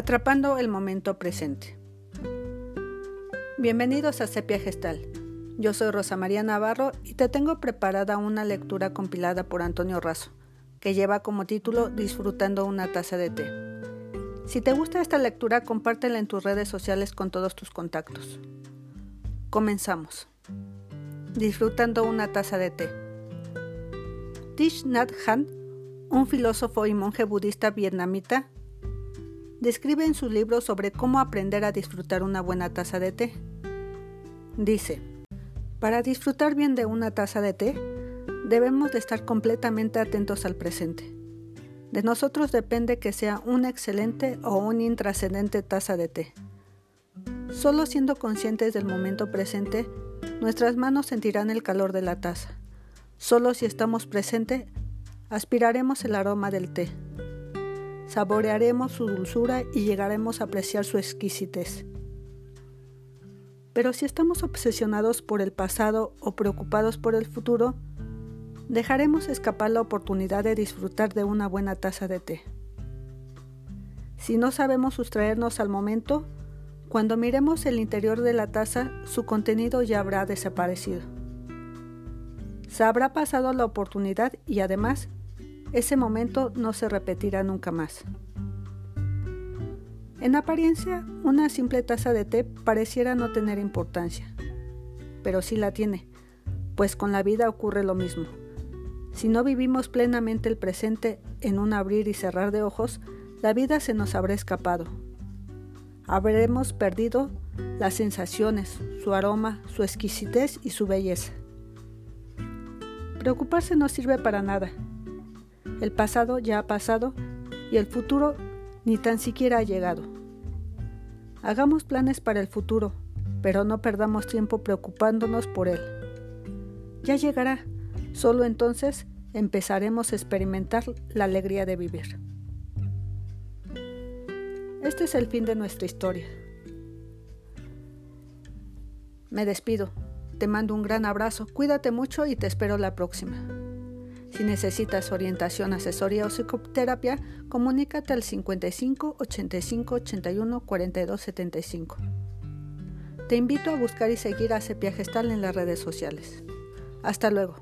Atrapando el momento presente. Bienvenidos a Sepia Gestal. Yo soy Rosa María Navarro y te tengo preparada una lectura compilada por Antonio Razo, que lleva como título Disfrutando una taza de té. Si te gusta esta lectura, compártela en tus redes sociales con todos tus contactos. Comenzamos. Disfrutando una taza de té. Thich Nhat Hanh, un filósofo y monje budista vietnamita, describe en su libro sobre cómo aprender a disfrutar una buena taza de té. Dice, para disfrutar bien de una taza de té, debemos de estar completamente atentos al presente. De nosotros depende que sea una excelente o una intrascendente taza de té. Solo siendo conscientes del momento presente, nuestras manos sentirán el calor de la taza. Solo si estamos presentes, aspiraremos el aroma del té saborearemos su dulzura y llegaremos a apreciar su exquisitez. Pero si estamos obsesionados por el pasado o preocupados por el futuro, dejaremos escapar la oportunidad de disfrutar de una buena taza de té. Si no sabemos sustraernos al momento, cuando miremos el interior de la taza, su contenido ya habrá desaparecido. Se habrá pasado la oportunidad y además ese momento no se repetirá nunca más. En apariencia, una simple taza de té pareciera no tener importancia, pero sí la tiene, pues con la vida ocurre lo mismo. Si no vivimos plenamente el presente en un abrir y cerrar de ojos, la vida se nos habrá escapado. Habremos perdido las sensaciones, su aroma, su exquisitez y su belleza. Preocuparse no sirve para nada, el pasado ya ha pasado y el futuro ni tan siquiera ha llegado. Hagamos planes para el futuro, pero no perdamos tiempo preocupándonos por él. Ya llegará, solo entonces empezaremos a experimentar la alegría de vivir. Este es el fin de nuestra historia. Me despido, te mando un gran abrazo, cuídate mucho y te espero la próxima. Si necesitas orientación, asesoría o psicoterapia, comunícate al 55 85 81 42 75. Te invito a buscar y seguir a Sepia Gestal en las redes sociales. Hasta luego.